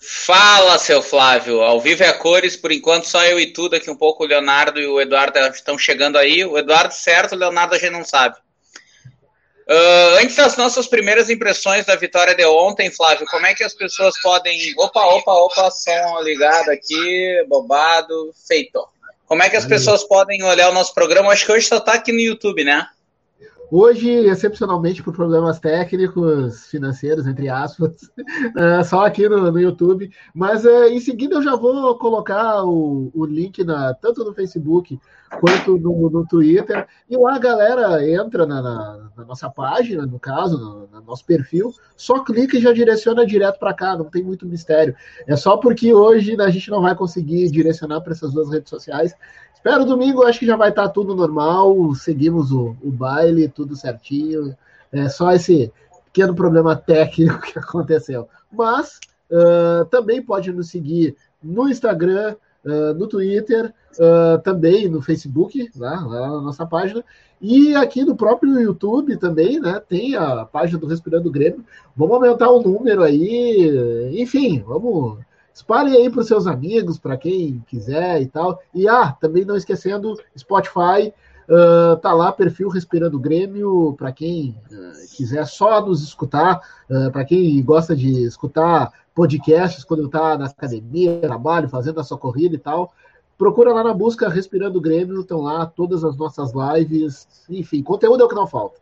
Fala, seu Flávio. Ao vivo é a cores, por enquanto só eu e tu, daqui um pouco o Leonardo e o Eduardo estão chegando aí. O Eduardo certo, o Leonardo a gente não sabe. Uh, antes das nossas primeiras impressões da vitória de ontem, Flávio, como é que as pessoas podem. Opa, opa, opa, som ligado aqui, bobado, feito. Como é que as pessoas podem olhar o nosso programa? Acho que hoje só está aqui no YouTube, né? Hoje, excepcionalmente por problemas técnicos, financeiros, entre aspas, é, só aqui no, no YouTube. Mas é, em seguida eu já vou colocar o, o link na, tanto no Facebook quanto no, no Twitter. E lá a galera entra na, na, na nossa página, no caso, no, no, nosso perfil, só clica e já direciona direto para cá, não tem muito mistério. É só porque hoje a gente não vai conseguir direcionar para essas duas redes sociais. Espero domingo, acho que já vai estar tá tudo normal. Seguimos o, o baile, tudo certinho. É só esse pequeno problema técnico que aconteceu. Mas uh, também pode nos seguir no Instagram, uh, no Twitter, uh, também no Facebook, lá, lá, na nossa página. E aqui no próprio YouTube também, né? Tem a página do Respirando Grêmio. Vamos aumentar o número aí. Enfim, vamos Espalhe aí para os seus amigos, para quem quiser e tal. E ah, também não esquecendo, Spotify, uh, tá lá, perfil Respirando Grêmio, para quem uh, quiser só nos escutar, uh, para quem gosta de escutar podcasts quando está na academia, trabalho, fazendo a sua corrida e tal. Procura lá na busca Respirando Grêmio, estão lá todas as nossas lives, enfim, conteúdo é o que não falta.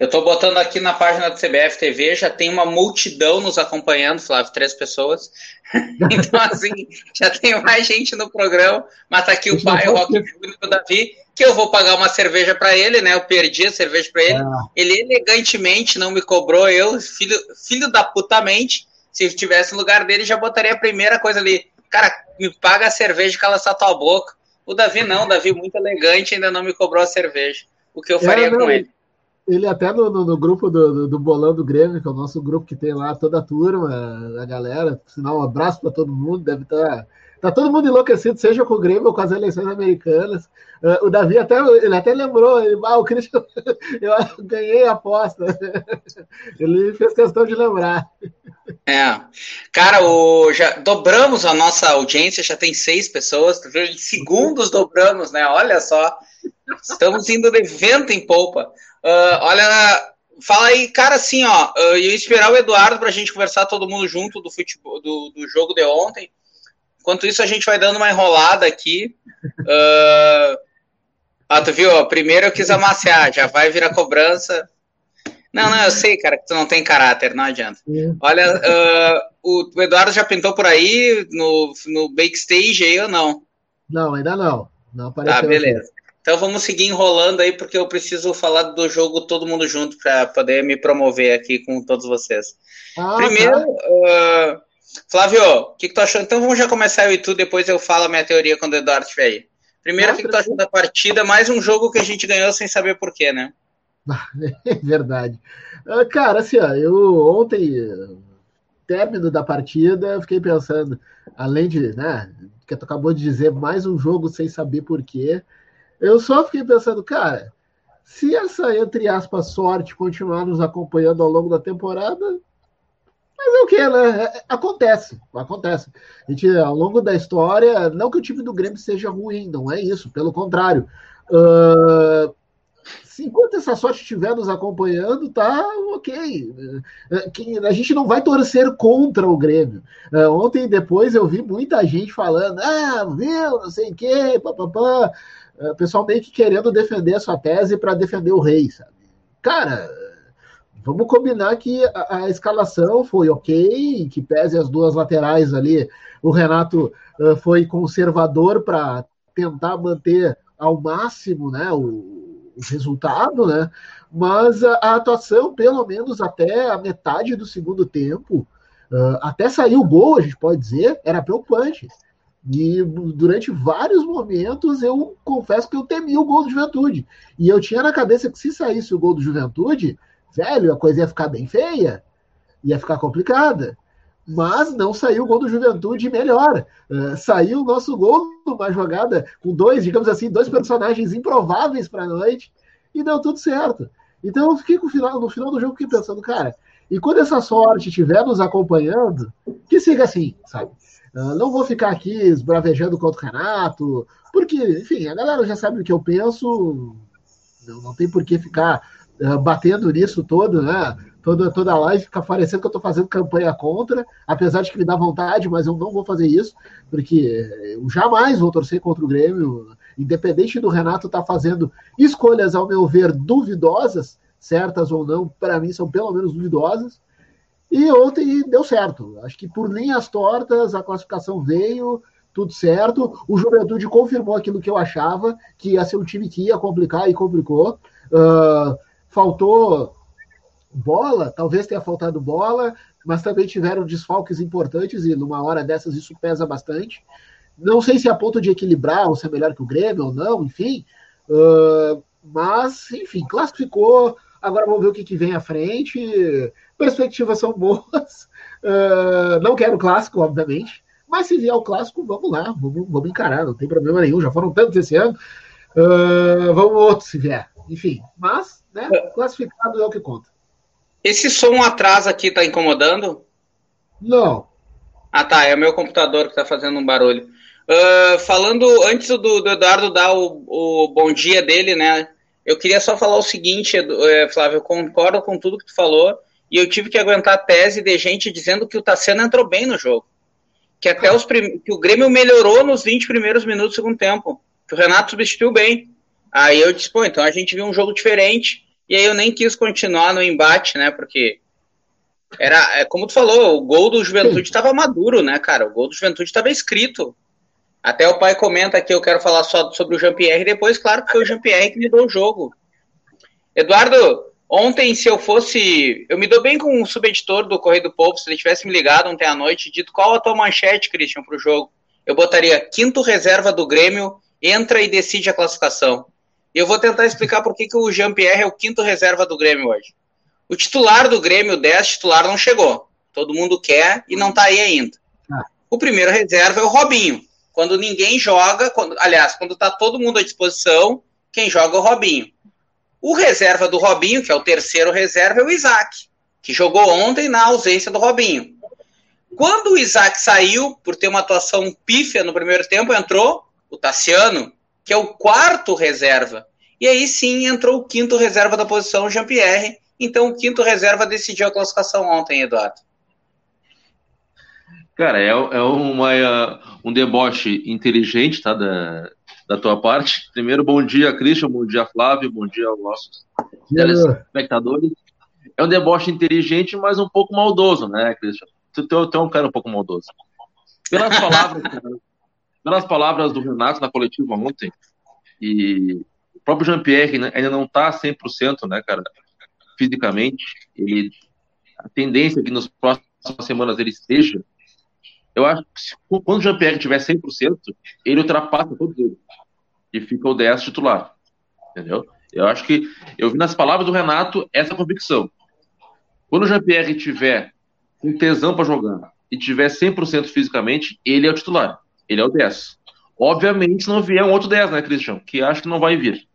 Eu estou botando aqui na página do CBF TV, já tem uma multidão nos acompanhando, Flávio, três pessoas. então, assim, já tem mais gente no programa, mas tá aqui o pai, o Rock Júnior, o Davi, que eu vou pagar uma cerveja para ele, né? Eu perdi a cerveja para ele. Ah. Ele elegantemente não me cobrou, eu, filho, filho da putamente, se tivesse no lugar dele, já botaria a primeira coisa ali. Cara, me paga a cerveja e cala essa tua boca. O Davi não, o Davi muito elegante, ainda não me cobrou a cerveja. O que eu faria é, com ele? Ele até no, no, no grupo do, do, do, Bolão do Grêmio, que é o nosso grupo que tem lá toda a turma, a galera, sinal, um abraço para todo mundo, deve estar. Tá, tá todo mundo enlouquecido, seja com o Grêmio ou com as eleições americanas. Uh, o Davi até, ele até lembrou, ele, ah, o Christian, eu ganhei a aposta. ele fez questão de lembrar. É. Cara, o, já dobramos a nossa audiência, já tem seis pessoas, em segundos dobramos, né? Olha só. Estamos indo de vento em polpa. Uh, olha, fala aí, cara, assim, ó, eu ia esperar o Eduardo para a gente conversar todo mundo junto do futebol, do, do, jogo de ontem. Enquanto isso, a gente vai dando uma enrolada aqui. Uh, ah, tu viu? Primeiro eu quis amaciar, já vai virar cobrança. Não, não, eu sei, cara, que tu não tem caráter, não adianta. Olha, uh, o Eduardo já pintou por aí no, no backstage aí ou não? Não, ainda não. Não apareceu. Tá, beleza. Aqui. Então vamos seguir enrolando aí, porque eu preciso falar do jogo todo mundo junto para poder me promover aqui com todos vocês. Ah, Primeiro, tá. uh, Flávio, o que, que, tu achou? Então vamos já começar eu e tu, depois eu falo a minha teoria quando o Eduardo estiver aí. Primeiro, o que, que tu achou da partida? Mais um jogo que a gente ganhou sem saber porquê, né? É verdade. Uh, cara, assim, ó, eu ontem, término da partida, fiquei pensando, além de, né, que tu acabou de dizer, mais um jogo sem saber porquê. Eu só fiquei pensando, cara, se essa, entre aspas, sorte continuar nos acompanhando ao longo da temporada, mas é o que, né? É, acontece, acontece. A gente, ao longo da história, não que o time do Grêmio seja ruim, não é isso, pelo contrário. Uh, se enquanto essa sorte estiver nos acompanhando, tá ok. Uh, a gente não vai torcer contra o Grêmio. Uh, ontem depois eu vi muita gente falando, ah, viu, não sei o quê, papapá. É, o pessoal meio que querendo defender a sua tese para defender o rei, sabe? Cara, vamos combinar que a, a, escalação foi ok, que pese as duas laterais ali, o Renato uh, foi conservador para tentar manter ao máximo né, o, o resultado, né? Mas a, a, atuação, pelo menos até a metade do segundo tempo, uh, até sair o gol, a gente pode dizer, era preocupante. E durante vários momentos eu confesso que eu temi o gol do Juventude. E eu tinha na cabeça que se saísse o gol do Juventude, velho, a coisa ia ficar bem feia, ia ficar complicada. Mas não saiu o gol do Juventude melhor. Uh, saiu o nosso gol numa jogada com dois, digamos assim, dois personagens improváveis para a noite e deu tudo certo. Então eu fiquei no final, no final do jogo fiquei pensando, cara, e quando essa sorte estiver nos acompanhando, que siga assim, sabe? Uh, não vou ficar aqui esbravejando contra o Renato, porque, enfim, a galera já sabe o que eu penso, não, não tem por que ficar uh, batendo nisso todo, né? Toda, toda live fica parecendo que eu estou fazendo campanha contra, apesar de que me dá vontade, mas eu não vou fazer isso, porque eu jamais vou torcer contra o Grêmio, independente do Renato estar tá fazendo escolhas, ao meu ver, duvidosas, certas ou não, para mim são pelo menos duvidosas. E ontem deu certo. Acho que por linhas tortas a classificação veio, tudo certo. O Juventude confirmou aquilo que eu achava, que ia ser um time que ia complicar e complicou. Uh, faltou bola, talvez tenha faltado bola, mas também tiveram desfalques importantes e numa hora dessas isso pesa bastante. Não sei se é a ponto de equilibrar ou se é melhor que o Grêmio ou não, enfim. Uh, mas, enfim, classificou. Agora vamos ver o que, que vem à frente. Perspectivas são boas. Uh, não quero o clássico, obviamente. Mas se vier o clássico, vamos lá, vamos, vamos encarar, não tem problema nenhum. Já foram tantos esse ano. Uh, vamos outro se vier. Enfim, mas, né, classificado é o que conta. Esse som atrás aqui tá incomodando? Não. Ah, tá. É o meu computador que tá fazendo um barulho. Uh, falando, antes do, do, Eduardo dar o, o bom dia dele, né? Eu queria só falar o seguinte, eh, Flávio, eu concordo com tudo que tu falou, e eu tive que aguentar a tese de gente dizendo que o Tassiano entrou bem no jogo. Que até os prim... que o Grêmio melhorou nos 20 primeiros minutos do segundo tempo. Que o Renato substituiu bem. Aí eu disse, pô, então a gente viu um jogo diferente. E aí eu nem quis continuar no embate, né? Porque era, é como tu falou, o gol do Juventude estava maduro, né, cara? O gol do Juventude estava escrito. Até o pai comenta aqui, eu quero falar só sobre o Jean-Pierre, depois, claro, que foi o Jean-Pierre que me deu o jogo. Eduardo, ontem, se eu fosse. Eu me dou bem com o subeditor do Correio do Povo, se ele tivesse me ligado ontem à noite, dito qual a tua manchete, Christian, para o jogo. Eu botaria quinto reserva do Grêmio, entra e decide a classificação. E eu vou tentar explicar por que, que o Jean-Pierre é o quinto reserva do Grêmio hoje. O titular do Grêmio, o 10 titular, não chegou. Todo mundo quer e não está aí ainda. Ah. O primeiro reserva é o Robinho. Quando ninguém joga, quando, aliás, quando está todo mundo à disposição, quem joga é o Robinho. O reserva do Robinho, que é o terceiro reserva, é o Isaac, que jogou ontem na ausência do Robinho. Quando o Isaac saiu, por ter uma atuação pífia no primeiro tempo, entrou o Tassiano, que é o quarto reserva. E aí sim entrou o quinto reserva da posição, Jean-Pierre. Então o quinto reserva decidiu a classificação ontem, Eduardo. Cara, é, é uma, é, um deboche inteligente, tá? Da, da tua parte. Primeiro, bom dia, Christian, bom dia, Flávio, bom dia aos nossos telespectadores. É um deboche inteligente, mas um pouco maldoso, né, Christian? Tu, tu, tu é um cara um pouco maldoso. Pelas palavras, pelas palavras do Renato na coletiva ontem, e o próprio Jean-Pierre né, ainda não está 100%, né, cara, fisicamente, ele, a tendência é que nas próximas semanas ele esteja, eu acho que se, quando o Jean-Pierre tiver 100%, ele ultrapassa todos eles e fica o 10 titular, entendeu? Eu acho que, eu vi nas palavras do Renato essa convicção. Quando o Jean-Pierre tiver um tesão para jogar e tiver 100% fisicamente, ele é o titular. Ele é o 10. Obviamente, não vier um outro 10, né, Christian? Que acho que não vai vir.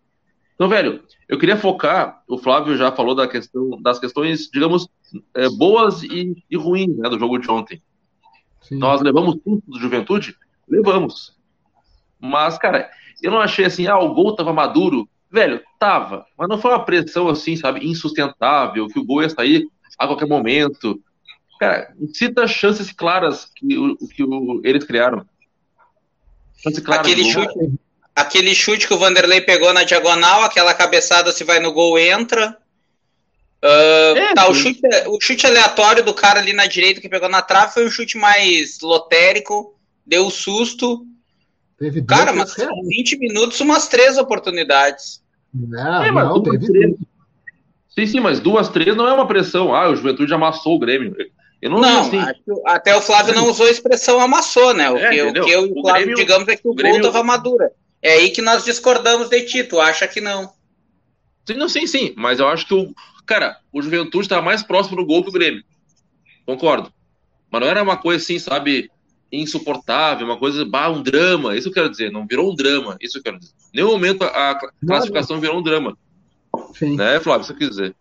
Então, velho, eu queria focar, o Flávio já falou da questão, das questões, digamos, é, boas e, e, ruins né, do jogo de ontem. Sim. Nós levamos tudo do Juventude? Levamos. Mas, cara, eu não achei assim, ah, o gol tava maduro. Velho, tava. Mas não foi uma pressão assim, sabe, insustentável, que o gol ia sair a qualquer momento. Cara, cita chances claras que, o, que o, eles criaram. Claro, aquele, chute, aquele chute que o Vanderlei pegou na diagonal, aquela cabeçada se vai no gol entra. Uh, é, tá, o chute, o chute aleatório do cara ali na direita que pegou na trave foi um chute mais lotérico, deu um susto. Teve cara, mas 20 minutos, umas três oportunidades. Não, é, não, teve três. Sim, sim, mas duas, três não é uma pressão. Ah, o Juventude amassou o Grêmio. Eu não, não assim. até o Flávio não usou a expressão amassou, né? O, é, que, o que eu e o Flávio Grêmio, digamos é que o, o Grêmio... gol estava madura. É aí que nós discordamos de ti, tu acha que não. Sim, não, sim, sim, mas eu acho que o. Cara, o Juventude estava mais próximo do gol que o Grêmio. Concordo. Mas não era uma coisa assim, sabe, insuportável, uma coisa, bah, um drama. Isso eu quero dizer, não virou um drama. Isso eu quero dizer. Em nenhum momento a classificação virou um drama. Sim. Né, Flávio, você quer dizer?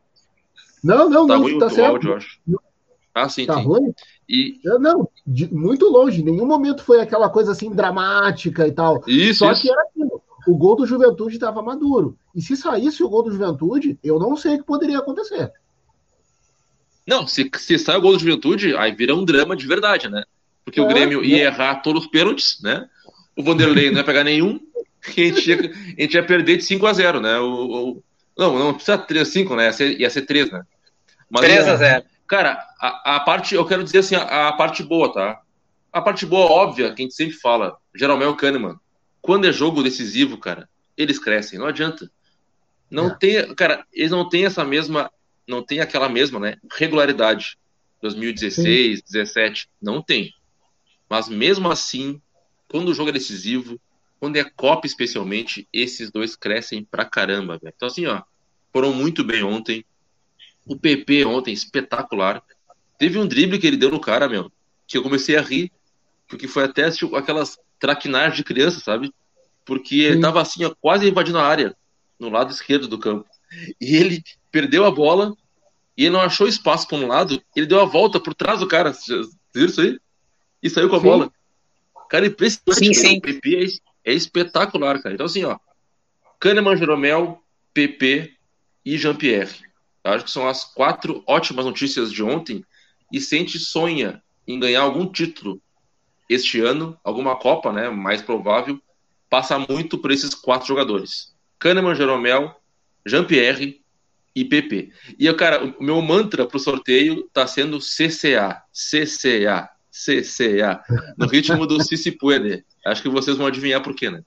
Não, não, tá não, ruim tá certo. Áudio, eu acho. Ah, sim, tá sim. Ruim? E... Não, de, muito longe. Em nenhum momento foi aquela coisa assim dramática e tal. Isso, Só isso. que era aquilo. O gol do Juventude estava maduro. E se saísse o gol do Juventude, eu não sei o que poderia acontecer. Não, se, se sai o gol do Juventude, aí vira um drama de verdade, né? Porque é, o Grêmio ia é. errar todos os pênaltis, né? O Vanderlei não ia pegar nenhum, e a gente ia, a gente ia perder de 5 a 0 né? O, o, não, não precisa 3 5, né? Ia ser, ia ser 3, né? Mas, 3 a 0 Cara, a, a parte, eu quero dizer assim, a, a, parte boa, tá? A parte boa, óbvia, que a gente sempre fala, Jeromel Kahneman, quando é jogo decisivo, cara, eles crescem, não adianta. Não é. tem, cara, eles não têm essa mesma, não tem aquela mesma, né, regularidade. 2016, Sim. 17, não tem. Mas mesmo assim, quando o jogo é decisivo, quando é Copa especialmente, esses dois crescem pra caramba, velho. Então assim, ó, foram muito bem ontem. O PP ontem, espetacular. Teve um drible que ele deu no cara, meu, que eu comecei a rir, porque foi até tipo, aquelas traquinagens de criança, sabe? Porque ele tava assim, ó, quase invadindo a área, no lado esquerdo do campo. E ele perdeu a bola e ele não achou espaço para um lado, ele deu a volta por trás do cara. Vocês viram isso aí? E saiu com a sim. bola. Cara, impressionante. Sim, sim. O PP é, é, espetacular, cara. Então, assim, ó. Kahneman, Jeromel, PP e Jean-Pierre. Acho que são as quatro ótimas notícias de ontem. E se a gente sonha em ganhar algum título este ano, alguma Copa, né, mais provável, passa muito por esses quatro jogadores. Kahneman, Jeromel, Jean-Pierre e PP. E, cara, o meu mantra pro sorteio tá sendo CCA, CCA, CCA, no ritmo do Cici Puede. Acho que vocês vão adivinhar por quê, né?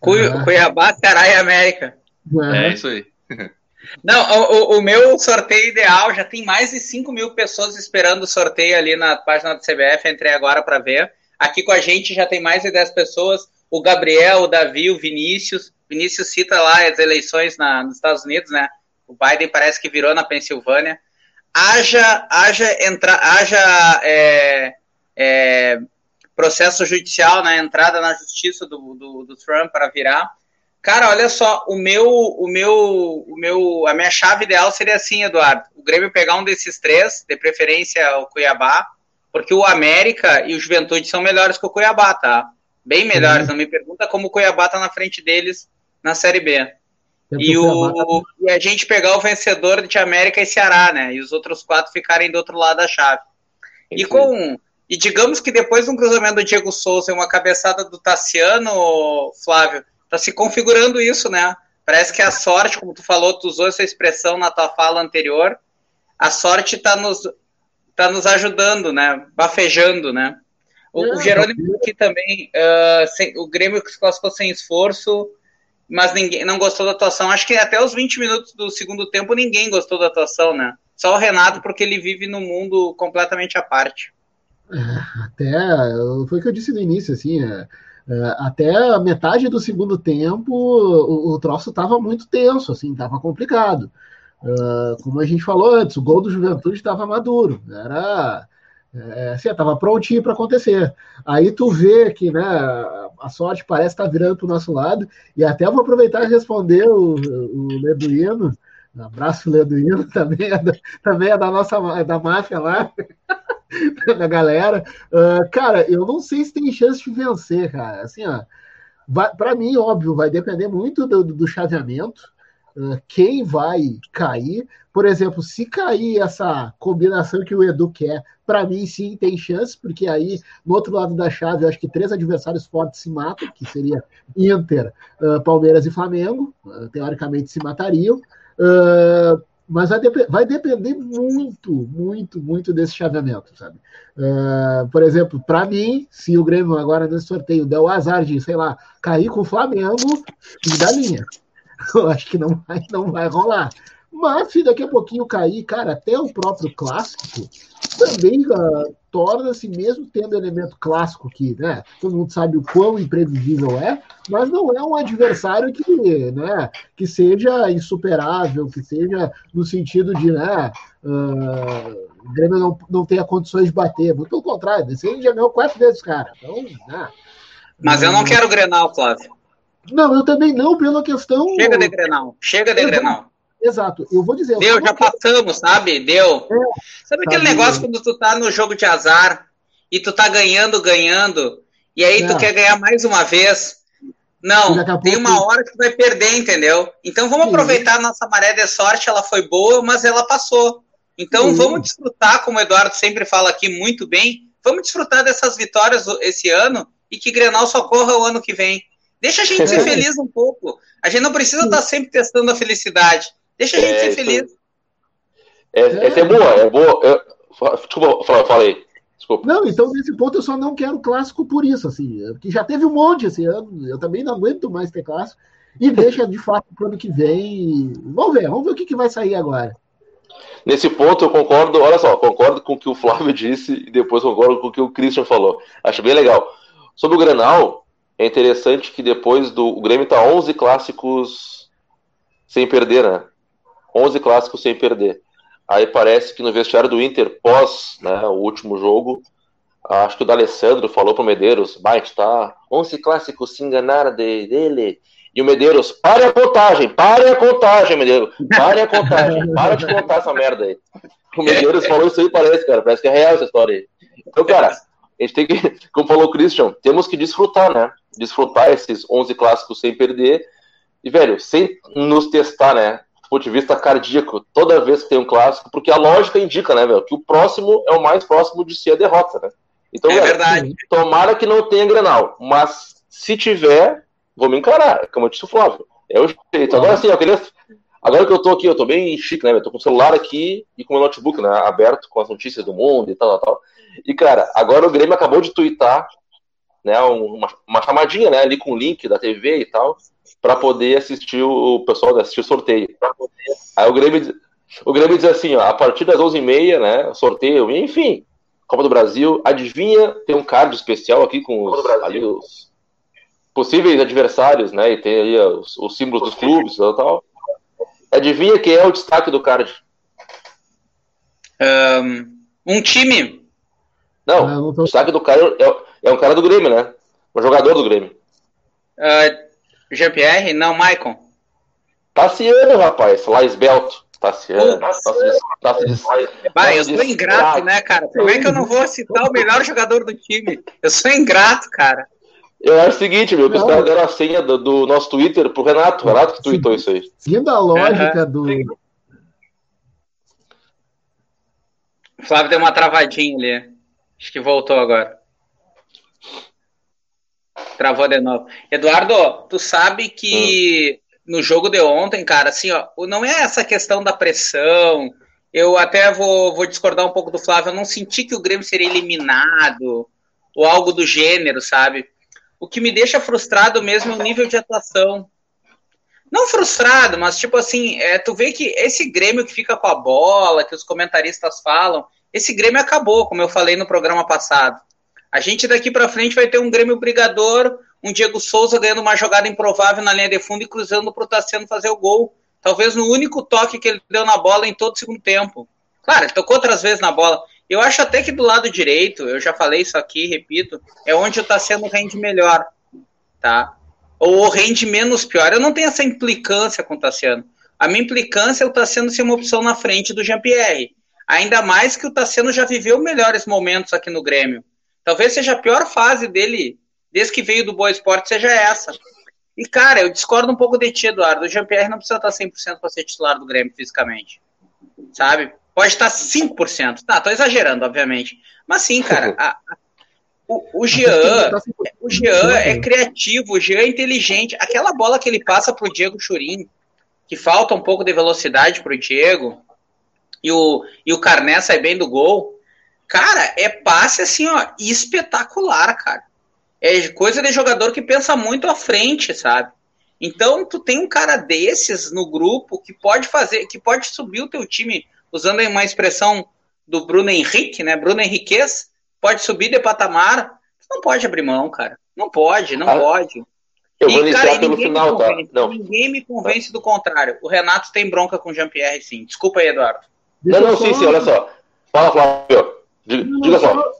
Cuiabá, Ceará e América. É isso aí. Não, o, o, meu sorteio ideal já tem mais de 5 mil pessoas esperando o sorteio ali na página do CBF. Entrei agora para ver. Aqui com a gente já tem mais de 10 pessoas. O Gabriel, o Davi, o Vinícius. Vinícius cita lá as eleições na, nos Estados Unidos, né? O Biden parece que virou na Pensilvânia. Haja, haja, entra, haja é, é, processo judicial na né? entrada na justiça do, do, do Trump para virar. Cara, olha só, o meu, o meu, o meu, a minha chave ideal seria assim, Eduardo. O Grêmio pegar um desses três, de preferência o Cuiabá, porque o América e o Juventude são melhores que o Cuiabá, tá? Bem melhores. Uhum. Não me pergunta como o Cuiabá tá na frente deles na Série B. E, o, tá... e a gente pegar o vencedor de América e Ceará, né? E os outros quatro ficarem do outro lado da chave. E com. E digamos que depois de um cruzamento do Diego Souza e uma cabeçada do Tassiano, Flávio, tá se configurando isso, né? Parece que a sorte, como tu falou, tu usou essa expressão na tua fala anterior, a sorte tá nos, tá nos ajudando, né? Bafejando, né? O, o Jerônimo aqui também, uh, sem, o Grêmio se classificou sem esforço, mas ninguém não gostou da atuação. Acho que até os 20 minutos do segundo tempo ninguém gostou da atuação, né? Só o Renato, porque ele vive num mundo completamente à parte. É, até foi o que eu disse no início, assim, é, é, até a metade do segundo tempo o, o troço estava muito tenso, assim, estava complicado. Uh, como a gente falou antes, o gol do Juventude estava maduro, era é, assim, estava prontinho para acontecer. Aí tu vê que né, a sorte parece estar tá virando para o nosso lado, e até vou aproveitar e responder o, o Leduino. Abraço, Leduino, também é da, também é da nossa da máfia lá. da galera. Uh, cara, eu não sei se tem chance de vencer, cara. Assim, ó, para mim, óbvio, vai depender muito do, do chaveamento. Uh, quem vai cair? Por exemplo, se cair essa combinação que o Edu quer, para mim sim tem chance, porque aí no outro lado da chave eu acho que três adversários fortes se matam, que seria Inter, uh, Palmeiras e Flamengo, teoricamente se matariam. Mas vai, dep vai, depender muito, muito, muito desse chaveamento, sabe? Por exemplo, para mim, se o Grêmio agora nesse sorteio der o azar de, sei lá, cair com o Flamengo, fim da linha. Eu acho que não vai, não vai rolar. Mas se daqui a pouquinho cair, cara, até o próprio clássico também uh, torna-se, mesmo tendo elemento clássico que, né, todo mundo sabe o quão imprevisível é, mas não é um adversário que, né, que seja insuperável, que seja no sentido de, né, uh, o Grêmio não, não tenha condições de bater, muito pelo contrário, esse aí já ganhou quatro vezes, cara. Então, né, mas eu não quero Grenal, Flávio. Não, eu também não, pela questão. Chega de Grenal, chega de Grenal. Exato, eu vou dizer. Deu, já passamos, sabe? Deu. É, sabe aquele sabe, negócio quando tu tá no jogo de azar e tu tá ganhando, ganhando, e aí tu quer ganhar mais uma vez? Não, tem uma hora que tu vai perder, entendeu? Então vamos Sim. aproveitar a nossa maré de sorte, ela foi boa, mas ela passou. Então Sim. vamos desfrutar, como o Eduardo sempre fala aqui muito bem, vamos desfrutar dessas vitórias esse ano e que Grenal só corra o ano que vem. Deixa a gente ser feliz um pouco. A gente não precisa estar sempre testando a felicidade. Deixa a gente é, ser feliz. É, essa é boa, é boa. Eu, desculpa, falei. Desculpa. Não, então nesse ponto eu só não quero clássico por isso, assim, que já teve um monte esse ano, eu também não aguento mais ter clássico, e deixa de fato para o ano que vem. Vamos ver, vamos ver o que, que vai sair agora. Nesse ponto eu concordo, olha só, concordo com o que o Flávio disse e depois concordo com o que o Christian falou. Acho bem legal. Sobre o Grenal, é interessante que depois do. O Grêmio tá 11 clássicos sem perder, né? 11 clássicos sem perder. Aí parece que no vestiário do Inter, pós né, o último jogo, acho que o D'Alessandro falou pro Medeiros, Bate, tá 11 clássicos se enganaram de, dele. E o Medeiros, pare a contagem, pare a contagem, Medeiros, pare a contagem, para de contar essa merda aí. O Medeiros falou isso aí, parece, cara, parece que é real essa história aí. Então, cara, a gente tem que, como falou o Christian, temos que desfrutar, né? Desfrutar esses 11 clássicos sem perder. E, velho, sem nos testar, né? Do ponto de vista cardíaco, toda vez que tem um clássico, porque a lógica indica, né, velho, que o próximo é o mais próximo de ser a derrota, né? Então, é velho, verdade. tomara que não tenha Grenal, mas se tiver, vamos encarar, como eu disse o Flávio. É o jeito. Agora sim, eu queria. Agora que eu tô aqui, eu tô bem chique, né? Eu tô com o celular aqui e com o notebook, né? Aberto com as notícias do mundo e tal, tal, tal. E, cara, agora o Grêmio acabou de twittar, né? Uma, uma chamadinha, né? Ali com o link da TV e tal, para poder assistir o, pessoal assistir o sorteio. Aí o Grêmio, o Grêmio diz assim, ó, a partir das 11h30, né? Sorteio, enfim, Copa do Brasil. Adivinha, tem um card especial aqui com os, ali, os possíveis adversários, né? E tem aí os, os símbolos dos clubes e tal. Adivinha quem é o destaque do card? Um, um time. Não, ah, não tô... o destaque do cara é, é, um cara do Grêmio, né? Um jogador do Grêmio. Uh, Jean-Pierre? Não, Maicon. Tassiano, rapaz. Lá esbelto. Tassiano. Vai, eu sou ingrato, né, cara? Como é que eu não vou citar o melhor jogador do time? Eu sou ingrato, cara. Eu acho o seguinte, meu, que os caras deram a senha do, do, nosso Twitter pro Renato. Renato que tweetou isso aí. Seguindo a lógica do. O Flávio deu uma travadinha ali. Acho que voltou agora. Travou de novo. Eduardo, tu sabe que hum. no jogo de ontem, cara, assim, ó, não é essa questão da pressão. Eu até vou, vou discordar um pouco do Flávio. Eu não senti que o Grêmio seria eliminado ou algo do gênero, sabe? O que me deixa frustrado mesmo é o nível de atuação. Não frustrado, mas tipo assim, é, tu vê que esse Grêmio que fica com a bola, que os comentaristas falam, esse Grêmio acabou, como eu falei no programa passado. A gente daqui para frente vai ter um Grêmio brigador, um Diego Souza ganhando uma jogada improvável na linha de fundo e cruzando para o Tassiano fazer o gol. Talvez no único toque que ele deu na bola em todo o segundo tempo. Claro, ele tocou outras vezes na bola, eu acho até que do lado direito, eu já falei isso aqui, repito, é onde o Tassiano rende melhor, tá? Ou rende menos pior. Eu não tenho essa implicância com o Tassiano. A minha implicância é o Tassiano ser uma opção na frente do Jean-Pierre. Ainda mais que o Tassiano já viveu melhores momentos aqui no Grêmio. Talvez seja a pior fase dele, desde que veio do Boa Esporte, seja essa. E, cara, eu discordo um pouco de ti, Eduardo. O Jean-Pierre não precisa estar 100% para ser titular do Grêmio fisicamente. Sabe? Pode estar 5%. Tá, tô exagerando, obviamente. Mas sim, cara, a, a, o, o Jean, o Jean é criativo, o Jean é inteligente. Aquela bola que ele passa pro Diego Churin, que falta um pouco de velocidade pro Diego, e o, e o Carné sai bem do gol. Cara, é passe assim, ó, espetacular, cara. É coisa de jogador que pensa muito à frente, sabe? Então, tu tem um cara desses no grupo que pode fazer, que pode subir o teu time usando uma expressão do Bruno Henrique, né? Bruno Henriquez, pode subir de patamar, não pode abrir mão, cara. Não pode, não ah, pode. Eu e, vou iniciar cara, pelo final, tá? Não. Ninguém me convence do contrário. O Renato tem bronca com o Jean-Pierre, sim. Desculpa aí, Eduardo. Deixa não, não, só... sim, sim, olha só. Fala, Flávio. Diga, diga só.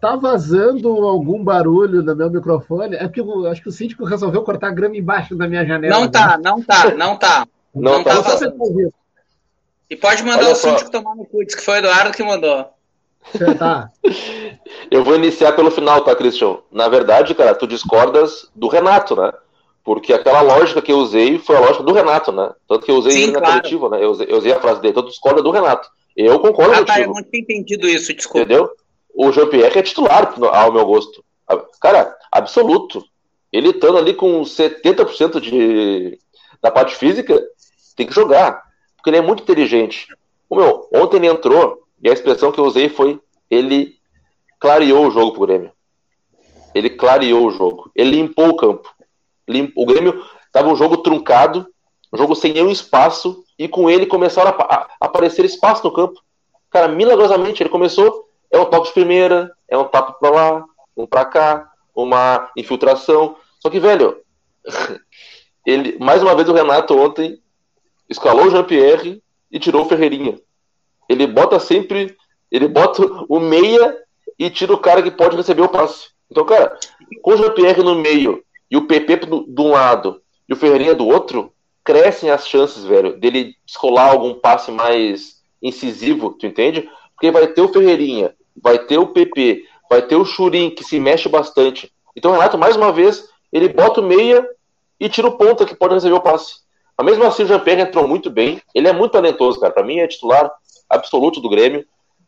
Tá vazando algum barulho no meu microfone? É porque eu acho que o síndico resolveu cortar grama embaixo da minha janela. Não tá, né? não tá, não tá. Não, não tá fazendo. E pode mandar Olha o síndico tomar no cu, que foi o Eduardo que mandou. Tá. Eu vou iniciar pelo final, tá, Christian? Na verdade, cara, tu discordas do Renato, né? Porque aquela lógica que eu usei foi a lógica do Renato, né? Tanto que eu usei Sim, ele na claro. coletiva, né? Eu usei, eu usei, a frase dele, tu discorda do Renato. Eu concordo ah, contigo. Tá, eu não tinha entendido isso, desculpa. Entendeu? O Jean-Pierre é titular, ao meu gosto. Cara, absoluto. Ele estando ali com 70% de, da parte física, tem que jogar porque ele é muito inteligente. O meu, ontem ele entrou, e a expressão que eu usei foi: ele clareou o jogo pro Grêmio. Ele clareou o jogo. Ele limpou o campo. O Grêmio tava um jogo truncado, um jogo sem nenhum espaço, e com ele começaram a, aparecer espaço no campo. Cara, milagrosamente, ele começou. É um toque de primeira, é um tapa pra lá, um pra cá, uma infiltração. Só que, velho, ele, mais uma vez o Renato ontem escalou o Jean-Pierre e tirou o Ferreirinha. Ele bota sempre, ele bota o meia e tira o cara que pode receber o passe. Então, cara, com o Jean-Pierre no meio e o PP de um lado e o Ferreirinha do outro, crescem as chances, velho, dele escolar algum passe mais incisivo, tu entende? Porque vai ter o Ferreirinha, vai ter o PP, vai ter o Churin, que se mexe bastante. Então, o Renato, mais uma vez, ele bota o meia e tira o ponta que pode receber o passe. Mas mesmo assim, o Jean-Pierre entrou muito bem. Ele é muito talentoso, cara. Para mim, é titular absoluto do Grêmio.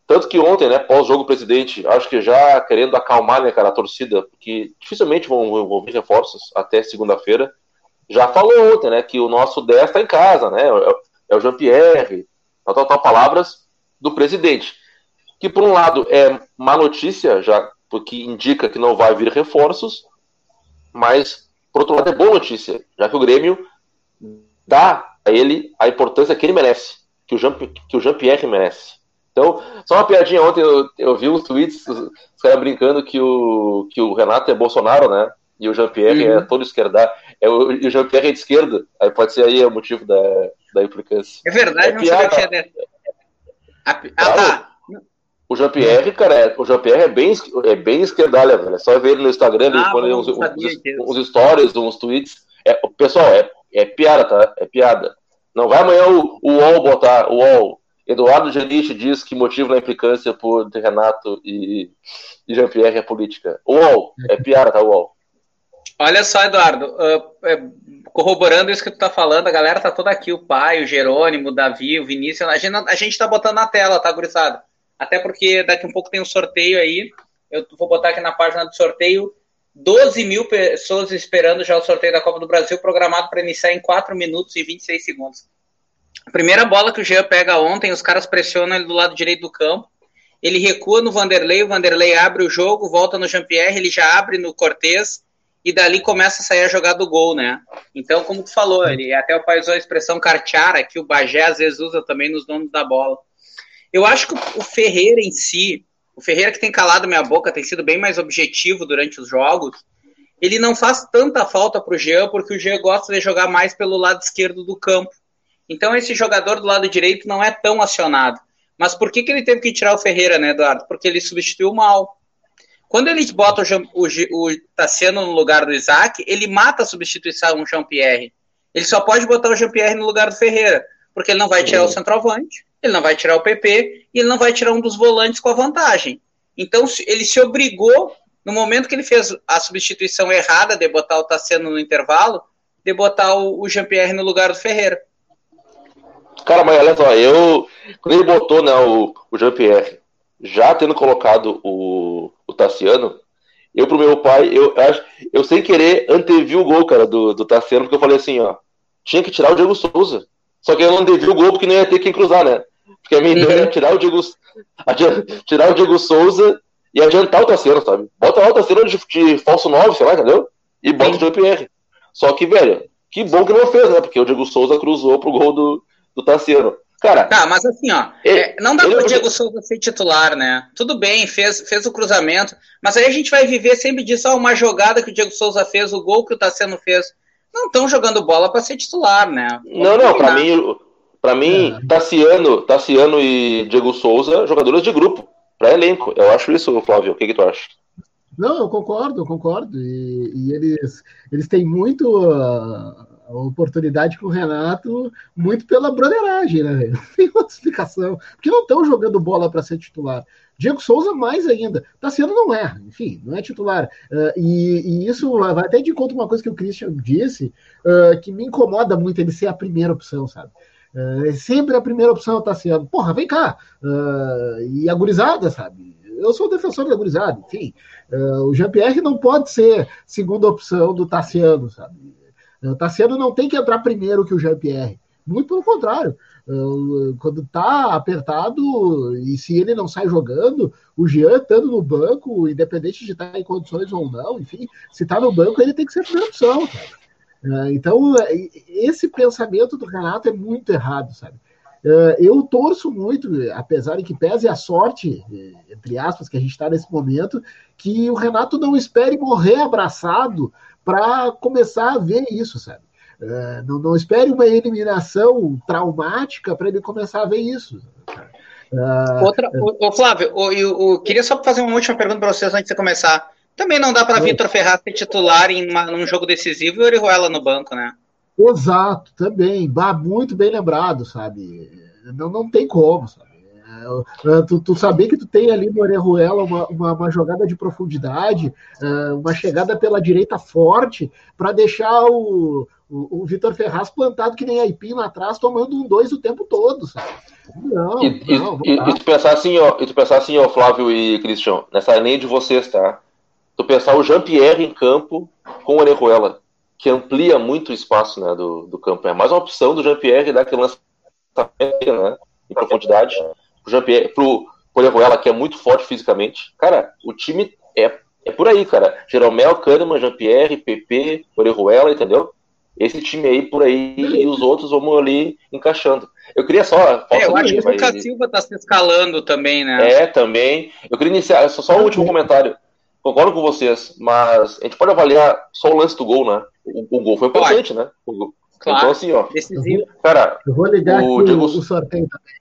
Tanto que ontem, né, pós-jogo presidente, acho que já querendo acalmar, né, cara, a torcida, porque dificilmente vão, vir reforços até segunda-feira. Já falou ontem, né, que o nosso 10 está em casa, né, é, é o Jean-Pierre, tal, tal, tal, palavras do presidente. Que, por um lado, é má notícia, já porque indica que não vai vir reforços, mas, por outro lado, é boa notícia, já que o Grêmio dá a ele a importância que ele merece, que o Jean, que o Jean Pierre merece. Então, só uma piadinha ontem, eu, eu vi uns tweets, os, caras brincando que o, que o Renato é Bolsonaro, né? E o Jean-Pierre é uhum. é todo esquerda. É, o, e o Jean-Pierre é de esquerda. Aí pode ser aí o motivo da, da implicância. É verdade, é não piada. sabia que é. Ah, tá. O Jean-Pierre, cara, é, o Jean-Pierre é bem, é bem esquerdalha, velho. É só ver ele no Instagram, ele ah, põe uns, uns, uns, stories, uns tweets. É, pessoal, é, é piada, tá? É piada. Não vai amanhã o, o UOL botar. O UOL. Eduardo Genich diz que motivo da implicância por Renato e, e Jean-Pierre é política. UOL. É piada, tá, UOL? Olha só, Eduardo. Uh, corroborando isso que tu tá falando, a galera tá toda aqui. O pai, o Jerônimo, o Davi, o Vinícius. A gente, a gente tá botando na tela, tá, gurizada? Até porque daqui um pouco tem um sorteio aí. Eu vou botar aqui na página do sorteio 12 mil pessoas esperando já o sorteio da Copa do Brasil, programado para iniciar em 4 minutos e 26 segundos. Primeira bola que o Jean pega ontem, os caras pressionam ele do lado direito do campo. Ele recua no Vanderlei, o Vanderlei abre o jogo, volta no Jean-Pierre, ele já abre no Cortez e dali começa a sair a jogada do gol, né? Então, como tu falou, ele até o pai usou a expressão carteara, que o Bagé às vezes usa também nos donos da bola. Eu acho que o Ferreira em si, o Ferreira, que tem calado minha boca, tem sido bem mais objetivo durante os jogos. Ele não faz tanta falta para o Jean, porque o Jean gosta de jogar mais pelo lado esquerdo do campo. Então, esse jogador do lado direito não é tão acionado. Mas por que, que ele teve que tirar o Ferreira, né, Eduardo? Porque ele substituiu mal. Quando ele bota o, o, o Tassiano no lugar do Isaac, ele mata a substituição do Jean-Pierre. Ele só pode botar o Jean-Pierre no lugar do Ferreira, porque ele não vai tirar o centroavante, ele não vai tirar o PP e ele não vai tirar um dos volantes com a vantagem. Então, ele se obrigou, no momento que ele fez a substituição errada de botar o Tassiano no intervalo, de botar o, Jean-Pierre no lugar do Ferreira. Cara, mas olha só, eu. Quando ele botou né, o, o Jean-Pierre, já tendo colocado o, o Tassiano, eu pro meu pai, eu acho, eu sem querer antevi o gol, cara, do, do Tassiano, porque eu falei assim, ó, tinha que tirar o Diego Souza. Só que eu não antevi o gol porque não ia ter quem cruzar, né? Porque a minha ideia é tirar o Diego, tirar o Diego Souza e adiantar o Tassiano, sabe? Bota lá o Tassiano de, de falso 9, sei lá, entendeu? E bota Sim. o Jean-Pierre. Só que, velho, que bom que não fez, né? Porque o Diego Souza cruzou pro gol do, do Tassiano. Cara, tá, mas assim, ó, ele, é, não dá para o Diego Souza ser titular, né? Tudo bem, fez, fez o cruzamento, mas aí a gente vai viver sempre disso, ó, uma jogada que o Diego Souza fez, o gol que o Tassiano fez. Não estão jogando bola para ser titular, né? Vamos não, não, para mim, para mim, é. Tassiano, Tassiano e Diego Souza, jogadores de grupo, para elenco. Eu acho isso, Flávio. O que, que tu acha? Não, eu concordo, eu concordo. E, e, eles, eles têm muito uh, oportunidade com o Renato, muito pela broderagem, né? Não tem outra explicação. Porque não estão jogando bola para ser titular. Diego Souza, mais ainda. Tassiano não é, enfim, não é titular. Uh, e, e, isso vai até de conta uma coisa que o Christian disse, uh, que me incomoda muito ele ser a primeira opção, sabe? Uh, sempre a primeira opção é o Tassiano. Porra, vem cá! e a gurizada, sabe? Eu sou defensor da gurizada, enfim. o Jean-Pierre não pode ser segunda opção do Tassiano, sabe? O Tassiano não tem que entrar primeiro que o Jean-Pierre. Muito pelo contrário. Quando está apertado e se ele não sai jogando, o Jean estando no banco, independente de estar tá em condições ou não, enfim, se está no banco, ele tem que ser a primeira opção. É, então, esse pensamento do Renato é muito errado, sabe? É, eu torço muito, apesar de que pese a sorte, entre aspas, que a gente está nesse momento, que o Renato não espere morrer abraçado para começar a ver isso, sabe? É, não, não, espere uma eliminação traumática para ele começar a ver isso. Outra, o, o Flávio, eu, eu, queria só fazer uma última pergunta para vocês antes de começar. Também não dá para Vitor Ferraz ser titular em uma, num jogo decisivo e o Orihuela no banco, né? Exato, também. Muito bem lembrado, sabe? Não, não tem como, sabe? É, tu, tu saber que tu tem ali no Orejuela uma, uma, uma, jogada de profundidade, é, uma chegada pela direita forte, para deixar o, o, o Vitor Ferraz plantado que nem aipim lá atrás, tomando um dois o tempo todo, sabe? Não, e, não, e, e, tu pensar assim, ó, e tu pensar assim, ó, Flávio e Cristian, nessa linha de vocês, tá? Tu pensar o Jean-Pierre em campo com o Orejuela, que amplia muito o espaço né, do, do campo. É mais uma opção do Jean-Pierre dar aquele lançamento né, em profundidade pro Jean-Pierre, pro que é muito forte fisicamente. Cara, o time é, é por aí, cara. Jeromel, Kahneman, Jean-Pierre, PP, Orejuela, entendeu? Esse time aí por aí e os outros vamos ali encaixando. Eu queria só. É, eu acho que o Lucas Silva tá se escalando também, né? É, também. Eu queria iniciar, só, só um último comentário. Concordo com vocês, mas a gente pode avaliar só o lance do gol, né? O, o gol foi importante, né? O, claro. Então, assim, ó. Decisivo. Cara, eu vou ligar o aqui Diego... o sorteio também.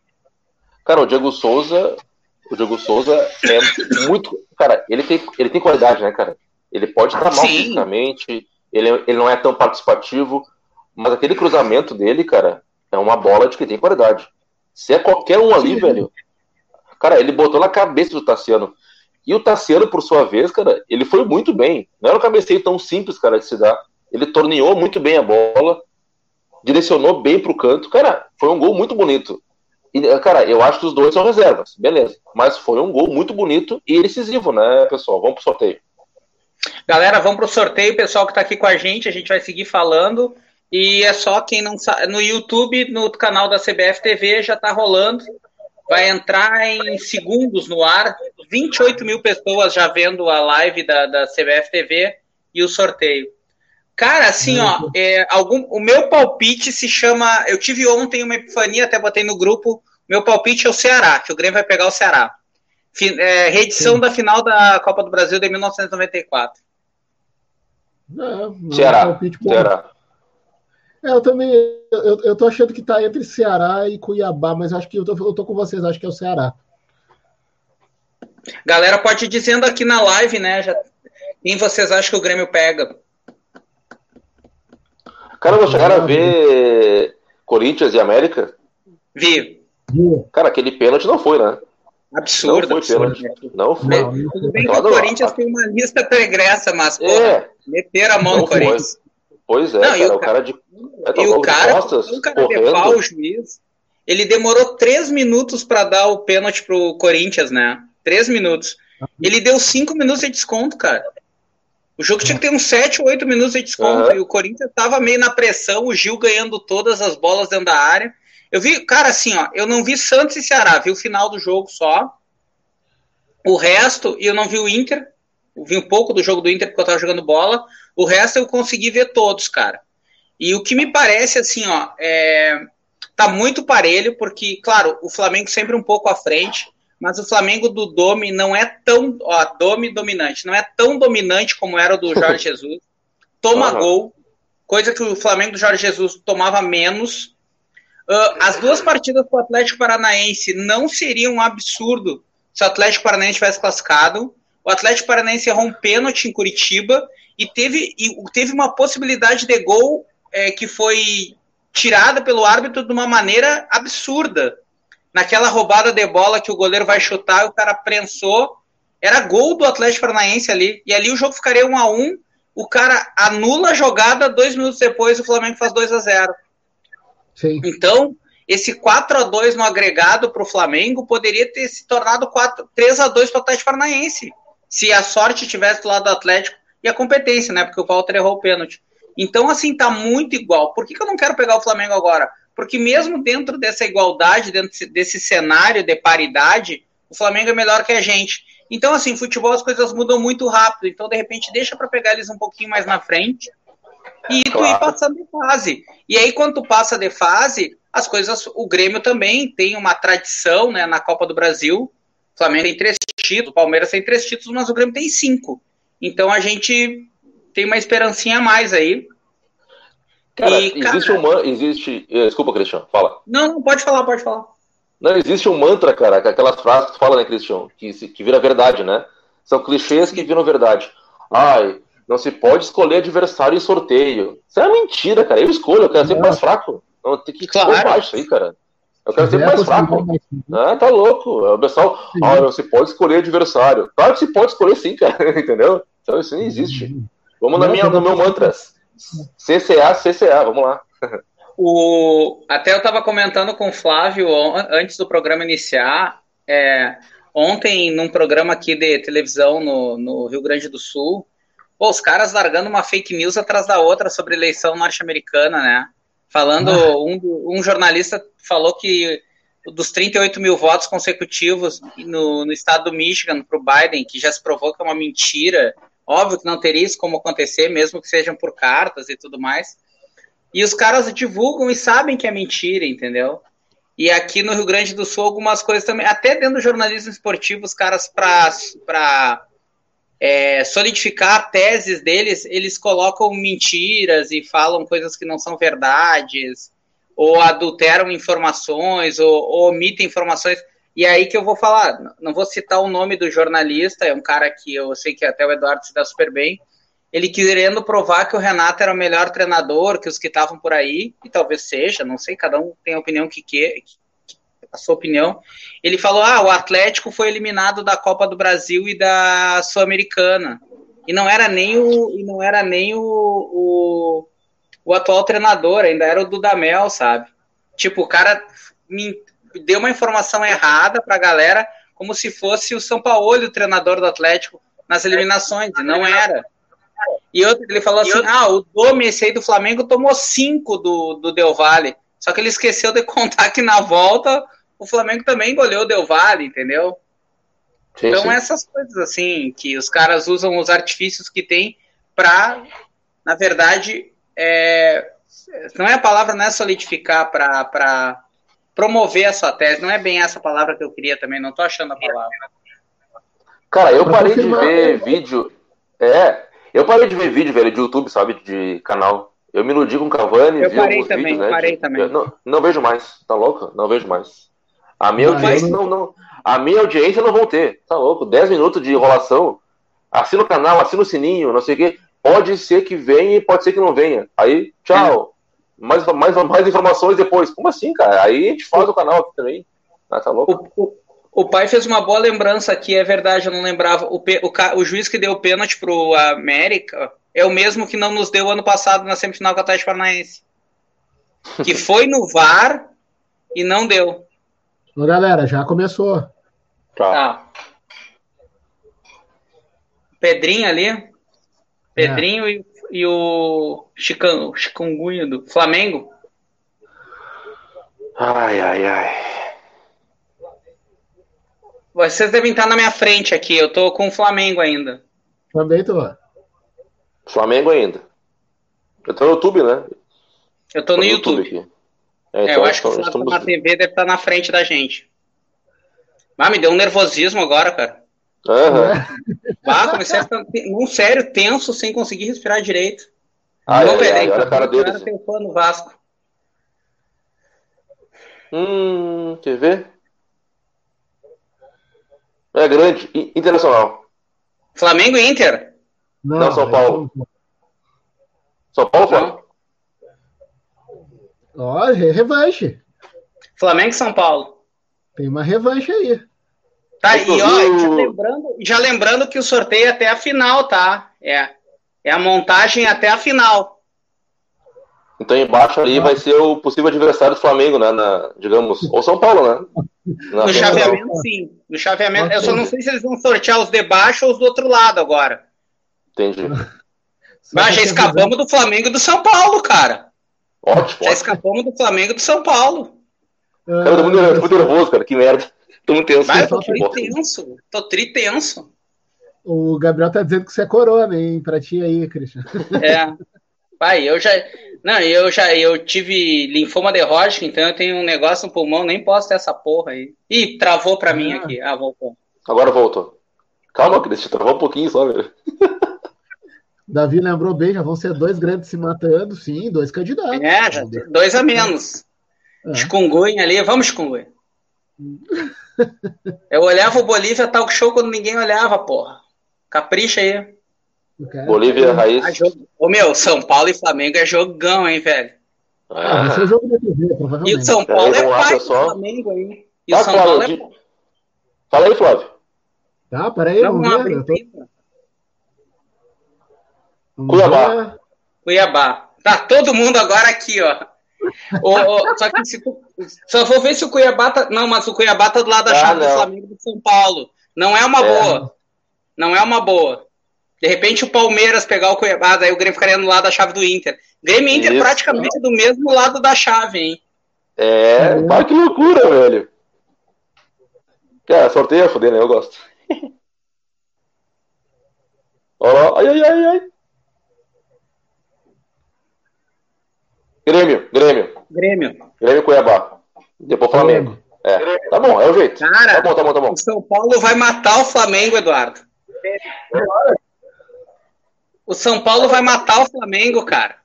Cara, o Diego Souza, o Diego Souza é muito. Cara, ele tem, ele tem qualidade, né, cara? Ele pode estar mal fisicamente, ele, ele não é tão participativo, mas aquele cruzamento dele, cara, é uma bola de que tem qualidade. Se é qualquer um ali, Sim. velho. Cara, ele botou na cabeça do Tassiano. E o Tassiano, por sua vez, cara, ele foi muito bem. Não era um cabeceio tão simples, cara, de se dar. Ele torneou muito bem a bola, direcionou bem pro canto. Cara, foi um gol muito bonito. E, cara, eu acho que os dois são reservas, beleza. Mas foi um gol muito bonito e decisivo, né, pessoal? Vamos pro sorteio. Galera, vamos pro sorteio. Pessoal que tá aqui com a gente, a gente vai seguir falando. E é só quem não sabe. No YouTube, no canal da CBF TV, já tá rolando. Vai entrar em segundos no ar. 28 mil pessoas já vendo a live da, da CBF TV e o sorteio. Cara, assim, ó, é, algum, o meu palpite se chama. Eu tive ontem uma epifania, até botei no grupo. Meu palpite é o Ceará, que o Grêmio vai pegar o Ceará. Fi, é, reedição Sim. da final da Copa do Brasil de 1994. Não, não Ceará. É Ceará. É, eu também. Eu, eu tô achando que tá entre Ceará e Cuiabá, mas acho que eu tô, eu tô com vocês, acho que é o Ceará. Galera, pode ir dizendo aqui na live, né? Já, quem vocês acham que o Grêmio pega? Cara, não chegaram a ver Corinthians e América? Vi. Cara, aquele pênalti não foi, né? Absurdo. Não foi absurdo. pênalti. Não foi. Não, Tudo bem que o Corinthians tem uma lista pregressa, mas, porra, é. meteram a mão no Corinthians. Pois é, não, cara, o, cara, de. É, e o cara, costas, o cara levar o juiz, ele demorou três minutos para dar o pênalti pro Corinthians, né? Três minutos. Ele deu cinco minutos de desconto, cara. O jogo tinha que ter uns 7 ou 8 minutos de desconto. Uhum. E o Corinthians tava meio na pressão, o Gil ganhando todas as bolas dentro da área. Eu vi, cara, assim, ó, eu não vi Santos e Ceará, vi o final do jogo só. O resto, eu não vi o Inter. Eu vi um pouco do jogo do Inter porque eu tava jogando bola. O resto eu consegui ver todos, cara. E o que me parece, assim, ó, é, tá muito parelho, porque, claro, o Flamengo sempre um pouco à frente mas o Flamengo do Domi não é tão, ó, Domi dominante, não é tão dominante como era o do Jorge Jesus. Toma uhum. gol, coisa que o Flamengo do Jorge Jesus tomava menos. Uh, as duas partidas com o Atlético Paranaense não seriam um absurdo se o Atlético Paranaense tivesse classificado. O Atlético Paranaense errou um pênalti em Curitiba e teve, e teve uma possibilidade de gol é, que foi tirada pelo árbitro de uma maneira absurda. Naquela roubada de bola que o goleiro vai chutar, o cara prensou, era gol do Atlético Paranaense ali, e ali o jogo ficaria um a um, o cara anula a jogada, dois minutos depois o Flamengo faz 2 a 0 Sim. Então, esse 4 a 2 no agregado para o Flamengo poderia ter se tornado 4, 3 a 2 para o Atlético Paranaense, se a sorte tivesse do lado do Atlético e a competência, né? Porque o Walter errou o pênalti. Então, assim, tá muito igual. Por que, que eu não quero pegar o Flamengo agora? Porque mesmo dentro dessa igualdade, dentro desse cenário de paridade, o Flamengo é melhor que a gente. Então, assim, futebol as coisas mudam muito rápido. Então, de repente, deixa para pegar eles um pouquinho mais na frente e tu claro. ir passando de fase. E aí, quando tu passa de fase, as coisas. O Grêmio também tem uma tradição né, na Copa do Brasil. O Flamengo tem três títulos, o Palmeiras tem três títulos, mas o Grêmio tem cinco. Então a gente tem uma esperancinha a mais aí. Cara, e, existe cara... uma. Existe. Eh, desculpa, Cristiano, fala. Não, não, pode falar, pode falar. Não, existe um mantra, cara, aquelas frases que tu fala, né, Cristiano, que, que vira verdade, né? São clichês que viram verdade. Ai, não se pode escolher adversário em sorteio. Isso é mentira, cara. Eu escolho, eu quero ser mais fraco. Não, tem que claro. baixo aí, cara. Eu quero ser mais fraco. Ah, tá louco. O pessoal, ah, não se pode escolher adversário. Claro que se pode escolher sim, cara. Entendeu? Então isso não existe. Vamos na minha, no meu mantra. CCA, CCA, vamos lá. O, até eu estava comentando com o Flávio antes do programa iniciar. É, ontem, num programa aqui de televisão no, no Rio Grande do Sul, pô, os caras largando uma fake news atrás da outra sobre eleição norte-americana, né? Falando, ah. um, um jornalista falou que dos 38 mil votos consecutivos no, no estado do Michigan para o Biden, que já se provou que é uma mentira, Óbvio que não teria isso como acontecer, mesmo que sejam por cartas e tudo mais. E os caras divulgam e sabem que é mentira, entendeu? E aqui no Rio Grande do Sul, algumas coisas também, até dentro do jornalismo esportivo, os caras, para é, solidificar teses deles, eles colocam mentiras e falam coisas que não são verdades, ou adulteram informações, ou, ou omitem informações. E aí que eu vou falar, não vou citar o nome do jornalista, é um cara que eu sei que até o Eduardo se dá super bem, ele querendo provar que o Renato era o melhor treinador que os que estavam por aí, e talvez seja, não sei, cada um tem a opinião que quer, a sua opinião. Ele falou: ah, o Atlético foi eliminado da Copa do Brasil e da Sul-Americana. E não era nem o, e não era nem o, o, o atual treinador, ainda era o Dudamel, sabe? Tipo, o cara deu uma informação errada para a galera, como se fosse o São Paulo o treinador do Atlético nas eliminações, e não era. E outro, ele falou assim: ah, o Dome, esse aí do Flamengo, tomou cinco do, do Del Valle. Só que ele esqueceu de contar que na volta o Flamengo também goleou o Del Valle, entendeu? Sim, então, sim. essas coisas assim, que os caras usam os artifícios que tem para, na verdade, é, não é a palavra, não é solidificar para promover a sua tese. Não é bem essa palavra que eu queria também, não tô achando a palavra. Cara, eu parei de ver vídeo. É, eu parei de ver vídeo, velho, de YouTube, sabe? De canal. Eu me iludi com Cavani. Eu parei também, vídeos, né, parei de... também. Não, não vejo mais, tá louco? Não vejo mais. A minha não, audiência não, não, a minha audiência não vão ter, tá louco? 10 minutos de enrolação. Assina o canal, assina o sininho, não sei o quê. Pode ser que venha e pode ser que não venha. Aí, tchau mais, mais, mais informações depois. Como assim, cara? Aí a gente faz o canal aqui também. Ah, tá louco? O, o, o, pai fez uma boa lembrança aqui, é verdade, eu não lembrava. O, o, o juiz que deu o pênalti pro América é o mesmo que não nos deu ano passado na semifinal com a Atlético Paranaense. Que foi no VAR e não deu. Ô, galera, já começou. Tá. tá. Pedrinho ali. Pedrinho é. e e o Chican, Chikungunya do Flamengo? Ai, ai, ai. Vocês devem estar na minha frente aqui. Eu tô com o Flamengo ainda. Também tô. Flamengo ainda. Eu tô no YouTube, né? Eu tô, tô no, YouTube. YouTube é, então, é, eu acho que o Flávio estamos... na TV deve estar na frente da gente. Ah, me deu um nervosismo agora, cara. Uhum. Ah, comecei a ficar um sério, tenso, sem conseguir respirar direito. Ah, não, é, é, olha a cara dele. Cara no Vasco. Hum, quer ver? É grande, internacional. Flamengo e Inter? Não, não São Paulo. São Paulo, Flamengo? Ó, revanche. Flamengo e São Paulo. Tem uma revanche aí. Tá, e ó, já lembrando, já lembrando que o sorteio é até a final, tá? É, é a montagem até a final. Então embaixo ali vai ser o possível adversário do Flamengo, né? Na, digamos, ou São Paulo, né? Na no chaveamento, sim. No chaveamento, eu só não sei se eles vão sortear os de baixo ou os do outro lado agora. Entendi. Mas já escapamos do Flamengo e do São Paulo, cara. Ótimo. Já ótimo. escapamos do Flamengo e do São Paulo. Cara, eu tô muito, muito nervoso, cara. Que merda. Tô muito tenso. Vai, tô tritenso. Tô tritenso. O Gabriel tá dizendo que você é corona, hein? Pra ti aí, Cristian. É. Pai, eu já. Não, eu já eu tive linfoma de Hodgkin, então eu tenho um negócio no pulmão, nem posso ter essa porra aí. Ih, travou pra ah. mim aqui. Ah, voltou. Agora voltou. Calma, Cristian, travou um pouquinho só, velho. Davi lembrou bem, já vão ser dois grandes se matando, sim, dois candidatos. É, já dois a menos. É. Chikungunya ali, vamos Chikungunya. Eu olhava o Bolívia Talk Show quando ninguém olhava, porra. Capricha aí. Bolívia Raiz. Ah, Ô meu, São Paulo e Flamengo é jogão, hein, velho? Ah, esse é jogo da TV, provavelmente. E o São Paulo é, é pai do Flamengo aí. E ah, o São Paulo é... Fala aí, Flávio. Tá, peraí, não, vamos ver. Tô... Cuiabá. Cuiabá. Tá todo mundo agora aqui, ó. O, só que se só vou ver se o Cuiabá tá. Não, mas o Cuiabá tá do lado da ah, chave do Flamengo do São Paulo. Não é uma é. boa. Não é uma boa. De repente o Palmeiras pegar o Cuiabá, daí o Grêmio ficaria no lado da chave do Inter. Grêmio e Inter Isso. praticamente do mesmo lado da chave, hein? É, mas que loucura, velho. Cara, sorteio é foder, né? Eu gosto. Olha lá, ai, ai, ai, ai. Grêmio, Grêmio. Grêmio. Grêmio Cuiabá. Depois Flamengo. É. Tá bom, é o jeito. Cara, tá bom, tá bom, tá bom. O São Paulo vai matar o Flamengo, Eduardo. O São Paulo vai matar o Flamengo, cara.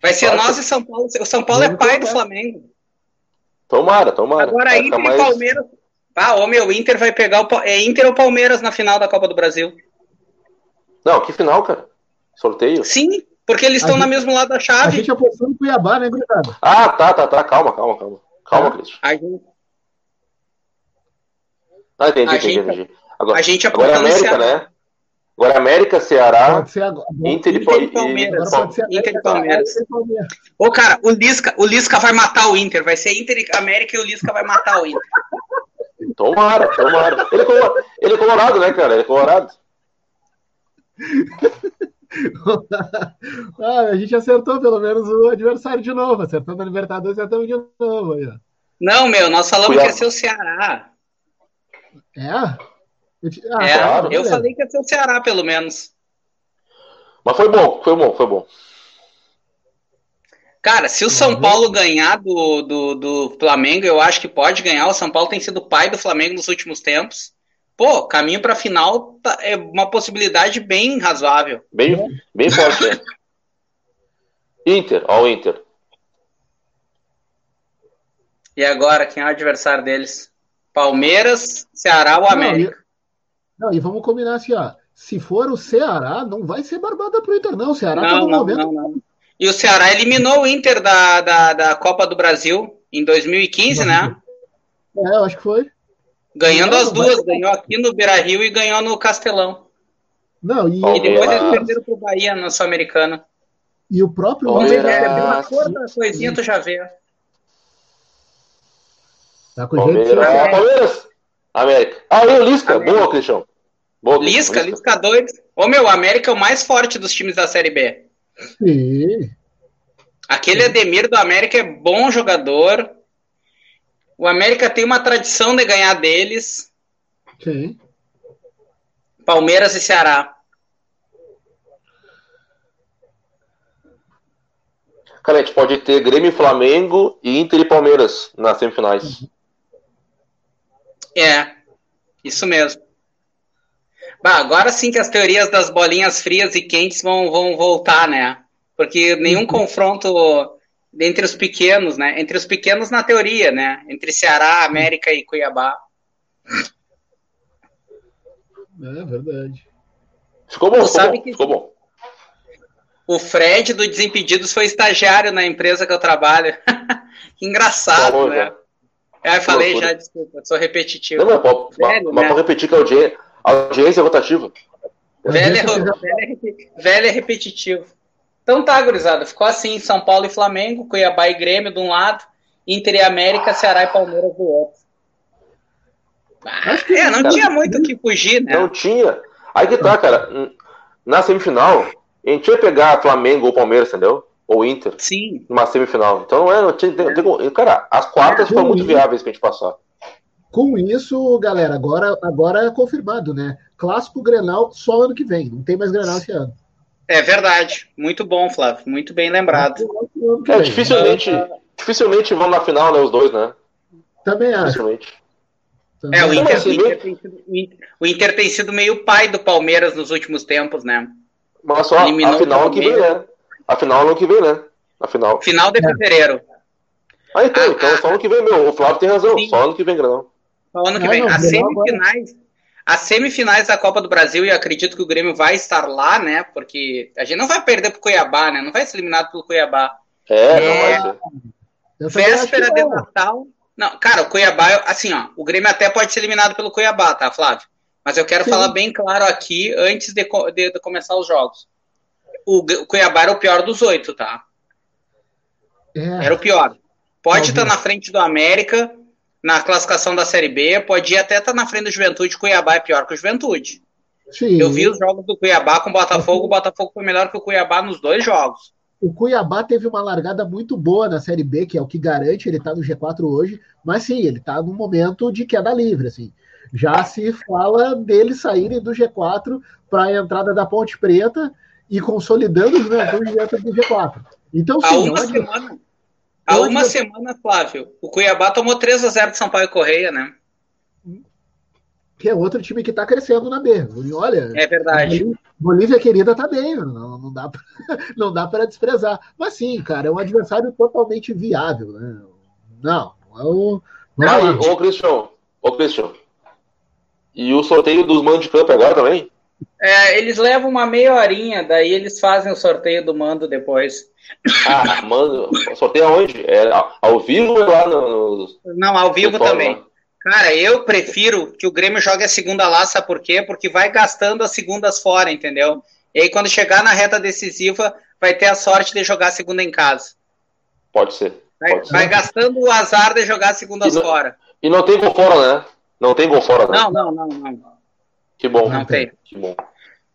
Vai ser Nossa. nós e São Paulo. O São Paulo é pai do Flamengo. Tomara, tomara. Agora vai Inter mais... e Palmeiras. Ah, ô meu, Inter vai pegar o. É Inter ou Palmeiras na final da Copa do Brasil? Não, que final, cara? Sorteio? Sim, porque eles estão no mesmo lado da chave. A gente apostou no Cuiabá, né, Gritado? Ah, tá, tá, tá. Calma, calma, calma. Calma, tá. Cristian. A gente. Ah, entendi, a entendi, gente... entendi. Agora, a gente agora é América, né? Agora América, Ceará, Inter, Inter e Palmeiras. Inter e Palmeiras. Ô, cara, o Lisca, o Lisca vai matar o Inter. Vai ser Inter e América e o Lisca vai matar o Inter. Tomara, tomara. Ele é, colorado, ele é colorado, né, cara? Ele é colorado. ah, a gente acertou pelo menos o adversário de novo. Acertando a Libertadores, acertamos de novo. Aí, Não, meu, nós falamos Cuiabá. que ia ser o Ceará. É? Ah, é, claro, eu falei que ia ser o Ceará, pelo menos. Mas foi bom, foi bom, foi bom. Cara, se o São Paulo ganhar do, do, do Flamengo, eu acho que pode ganhar. O São Paulo tem sido pai do Flamengo nos últimos tempos. Pô, caminho para final tá, é uma possibilidade bem razoável. Bem, bem forte. é. Inter, ó o Inter. E agora, quem é o adversário deles? Palmeiras, Ceará ou América? Não, e vamos combinar assim, ó. Se for o Ceará, não vai ser barbada pro Inter, não. O Ceará não, tá no não, momento. Não, não. E o Ceará eliminou o Inter da, da, da Copa do Brasil em 2015, né? É, eu acho que foi. Ganhando não, as duas, vai... ganhou aqui no Beira Rio e ganhou no Castelão. Não, e, e depois eles perderam pro Bahia na Sul-Americana. E o próprio Vamos ver, pela cor da coisinha, tu já vê. Tá com jeito. Palmeiras. América. Ah, e o Lisca. América. Boa, Cristiano. Boa, Lisca, Lisca, Lisca 2. Ô, meu, o América é o mais forte dos times da Série B. Sim. Aquele Sim. Ademir do América é bom jogador. O América tem uma tradição de ganhar deles. Sim. Palmeiras e Ceará. Cara, a gente pode ter Grêmio e Flamengo e Inter e Palmeiras nas semifinais. Uhum. É, isso mesmo. Bah, agora sim que as teorias das bolinhas frias e quentes vão, vão voltar, né? Porque nenhum uhum. confronto entre os pequenos, né? Entre os pequenos na teoria, né? Entre Ceará, América e Cuiabá. É verdade. Ficou bom, ficou bom, que... ficou bom. o Fred do Desimpedidos foi estagiário na empresa que eu trabalho. Engraçado, Falou, né? Já. É, falei já, desculpa, sou repetitivo. Não, não, pode, Velho, mas né? pode repetir que a audiência, a audiência é rotativa. Velho é, velho, é, velho é repetitivo. Então tá, gurizada. Ficou assim: São Paulo e Flamengo, Cuiabá e Grêmio de um lado, Inter e América, Ceará e Palmeiras do outro. Ah, é, não cara, tinha muito o que fugir, né? Não tinha. Aí que tá, cara. Na semifinal, a gente ia pegar Flamengo ou Palmeiras, entendeu? Ou Inter. Sim. Numa semifinal. Então, é, tem, tem, tem, cara, as quartas foram muito viáveis pra gente passar. Com isso, galera, agora, agora é confirmado, né? Clássico Grenal só ano que vem. Não tem mais Grenal esse ano. É verdade. Muito bom, Flávio. Muito bem lembrado. É, dificilmente, dificilmente vão na final, né, os dois, né? Também acho. Também. É, o Inter, assim, o, Inter tem sido, o Inter tem sido meio pai do Palmeiras nos últimos tempos, né? Mas só Eliminou a final que vem, né? A final ano que vem, né? A final. Final de fevereiro. Ah, então, ah, então só ano que vem, meu. O Flávio tem razão. Sim. Só ano que vem, não. Só ano que vem. As semifinais, as semifinais da Copa do Brasil, e acredito que o Grêmio vai estar lá, né? Porque a gente não vai perder pro Cuiabá, né? Não vai ser eliminado pelo Cuiabá. É, é não vai ser. Véspera de Natal. Não, cara, o Cuiabá, assim, ó, o Grêmio até pode ser eliminado pelo Cuiabá, tá, Flávio? Mas eu quero Sim. falar bem claro aqui, antes de, de, de, começar os jogos. O, o Cuiabá era o pior dos oito, tá? É. Era o pior. Pode estar tá na frente do América, na classificação da Série B, pode até estar tá na frente do Juventude, Cuiabá é pior que o Juventude. Sim. Eu vi os jogos do Cuiabá com o Botafogo, o Botafogo foi melhor que o Cuiabá nos dois jogos. O Cuiabá teve uma largada muito boa na Série B, que é o que garante, ele está no G4 hoje, mas sim, ele está no momento de queda livre, assim. Já se fala deles saírem do G4 para a entrada da Ponte Preta e consolidando os Juventude dentro do G4. Então, sim, há uma semana, Há uma eu... semana, Flávio, o Cuiabá tomou 3 a 0 de São Paulo e Correia, né? Que é outro time que está crescendo na B. Olha. É verdade. Bolívia querida tá bem, não, não dá pra, não dá para desprezar. Mas sim, cara, é um adversário totalmente viável, né? Não, não é o. Não é ô, Cristian, ô, Cristian. E o sorteio dos mandos de campo agora também? É, eles levam uma meia horinha, daí eles fazem o sorteio do mando depois. Ah, mano, sorteio aonde? É ao vivo ou lá no, no Não, ao vivo também. Cara, eu prefiro que o Grêmio jogue a segunda lá, sabe por quê? Porque vai gastando as segundas fora, entendeu? E aí quando chegar na reta decisiva, vai ter a sorte de jogar a segunda em casa. Pode ser. Vai, pode vai gastando o azar de jogar a segundas e não, fora. E não tem gol fora, né? Não tem gol fora, né? Não, não, não, não. Que bom. Não tem. Que bom.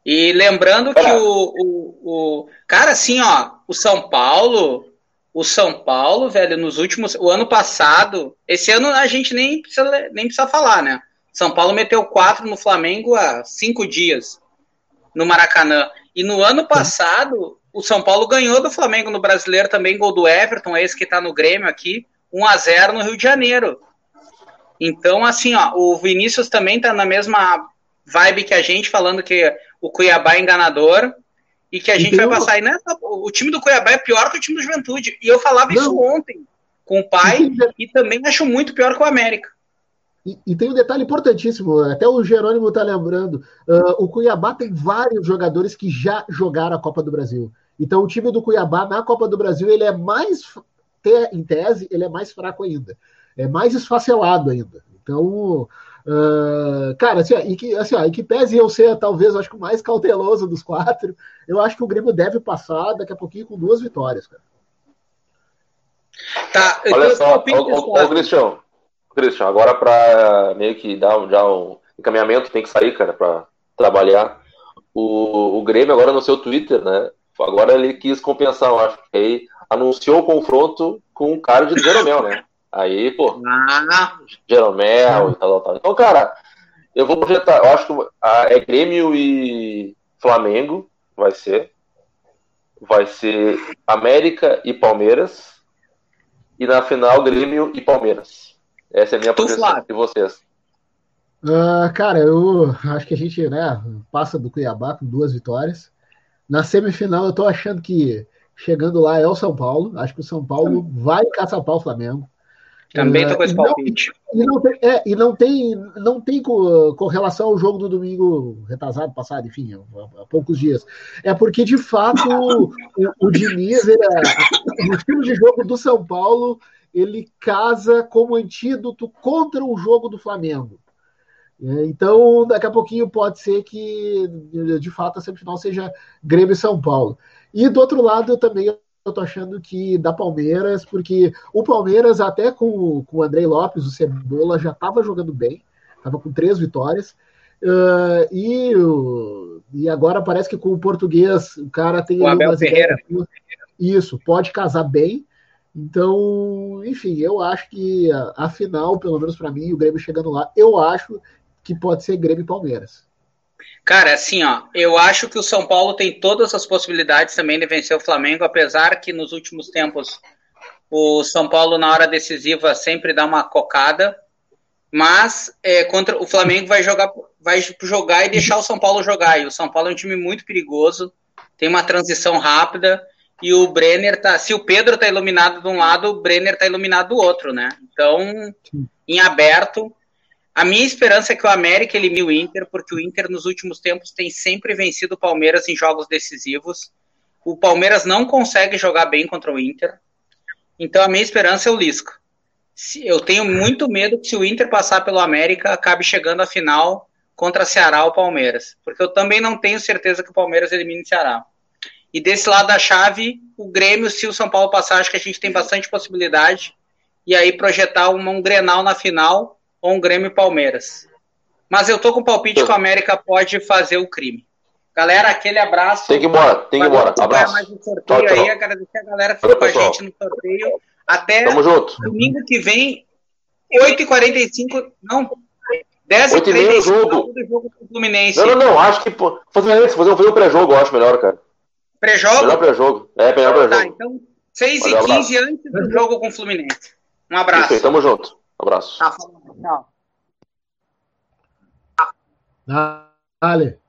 E lembrando que o, o, o. Cara, assim, ó, o São Paulo. O São Paulo, velho, nos últimos. O ano passado. Esse ano a gente nem precisa, nem precisa falar, né? São Paulo meteu quatro no Flamengo há cinco dias. No Maracanã. E no ano passado, o São Paulo ganhou do Flamengo no brasileiro também, gol do Everton, esse que tá no Grêmio aqui. 1 a 0 no Rio de Janeiro. Então, assim, ó, o Vinícius também tá na mesma vibe que a gente, falando que o Cuiabá é enganador e que a gente vai passar. E nessa, o time do Cuiabá é pior que o time do Juventude. E eu falava Não. isso ontem com o pai e também acho muito pior que o América. E, e, tem um detalhe importantíssimo, até o Jerônimo está lembrando: uh, o Cuiabá tem vários jogadores que já jogaram a Copa do Brasil. Então, o time do Cuiabá na Copa do Brasil ele é mais, em tese, ele é mais fraco ainda, é mais esfacelado ainda. Então, Uh, cara, assim, e que, assim, ó, e que pese eu ser talvez, acho que o mais cauteloso dos quatro, eu acho que o Grêmio deve passar daqui a pouquinho com duas vitórias, cara. Tá, Olha só, ô, ô, Cristian, Cristian, agora para meio que dar um, já um encaminhamento, tem que sair, cara, para trabalhar. O, o Grêmio agora no seu Twitter, né? Agora ele quis compensar, eu acho que aí anunciou o confronto com o cara de Jeromel, né? Aí, pô, ah. Jeromel e tal, tal. Então, cara, eu vou projetar, eu acho que é Grêmio e Flamengo, vai ser. Vai ser América e Palmeiras. E na final, Grêmio e Palmeiras. Essa é a minha projeção. E vocês? Uh, cara, eu acho que a gente né, passa do Cuiabá com duas vitórias. Na semifinal, eu tô achando que chegando lá é o São Paulo. Acho que o São Paulo vai caçapar o Flamengo. Também tô com esse palpite. E não, tem, é, e não tem, não tem com, com, relação ao jogo do domingo retrasado, passado, enfim, há, há poucos dias. É porque, de fato, o, o Diniz, ele, o estilo de jogo do São Paulo, ele casa como antídoto contra o jogo do Flamengo. É, então, daqui a pouquinho pode ser que, de fato, a semifinal seja Grêmio e São Paulo. E do outro lado, eu também eu tô achando que da Palmeiras, porque o Palmeiras, até com, com o Andrei Lopes, o Cebola, já estava jogando bem, estava com três vitórias. Uh, e, e agora parece que com o português o cara tem. O Abel Ferreira. isso, pode casar bem. Então, enfim, eu acho que a, a final, pelo menos para mim, o Grêmio chegando lá, eu acho que pode ser Grêmio e Palmeiras. Cara, assim, ó, eu acho que o São Paulo tem todas as possibilidades também de vencer o Flamengo, apesar que nos últimos tempos o São Paulo, na hora decisiva, sempre dá uma cocada. Mas é, contra o Flamengo vai jogar, vai jogar e deixar o São Paulo jogar. E o São Paulo é um time muito perigoso, tem uma transição rápida. E o Brenner tá. Se o Pedro tá iluminado de um lado, o Brenner tá iluminado do outro, né? Então, em aberto, a minha esperança é que o América elimine o Inter, porque o Inter nos últimos tempos tem sempre vencido o Palmeiras em jogos decisivos. O Palmeiras não consegue jogar bem contra o Inter. Então a minha esperança é o Lisca. Eu tenho muito medo que se o Inter passar pelo América, acabe chegando à final contra Ceará ou Palmeiras. Porque eu também não tenho certeza que o Palmeiras elimine o Ceará. E desse lado da chave, o Grêmio, se o São Paulo passar, acho que a gente tem bastante possibilidade. E aí projetar um, um Grenal na final ou um Grêmio Palmeiras. Mas eu tô com o palpite que o América pode fazer o crime. Galera, aquele abraço. Tem que ir embora, tem que ir embora. Abraço. Mais um sorteio tchau, tchau. aí, agradecer a galera que ficou com a gente no sorteio. Até Tamo junto. domingo que vem, 8h45, não, 10h35 jogo. do jogo do Fluminense. Não, não, não, acho que fazer, fazer um pré-jogo, eu acho melhor, cara. Pré-jogo? Melhor pré-jogo. É, melhor pré-jogo. Tá, então 6h15 antes do jogo com o Fluminense. Um abraço. Isso aí, tamo junto. Abraço. Tá, tchau. Dale.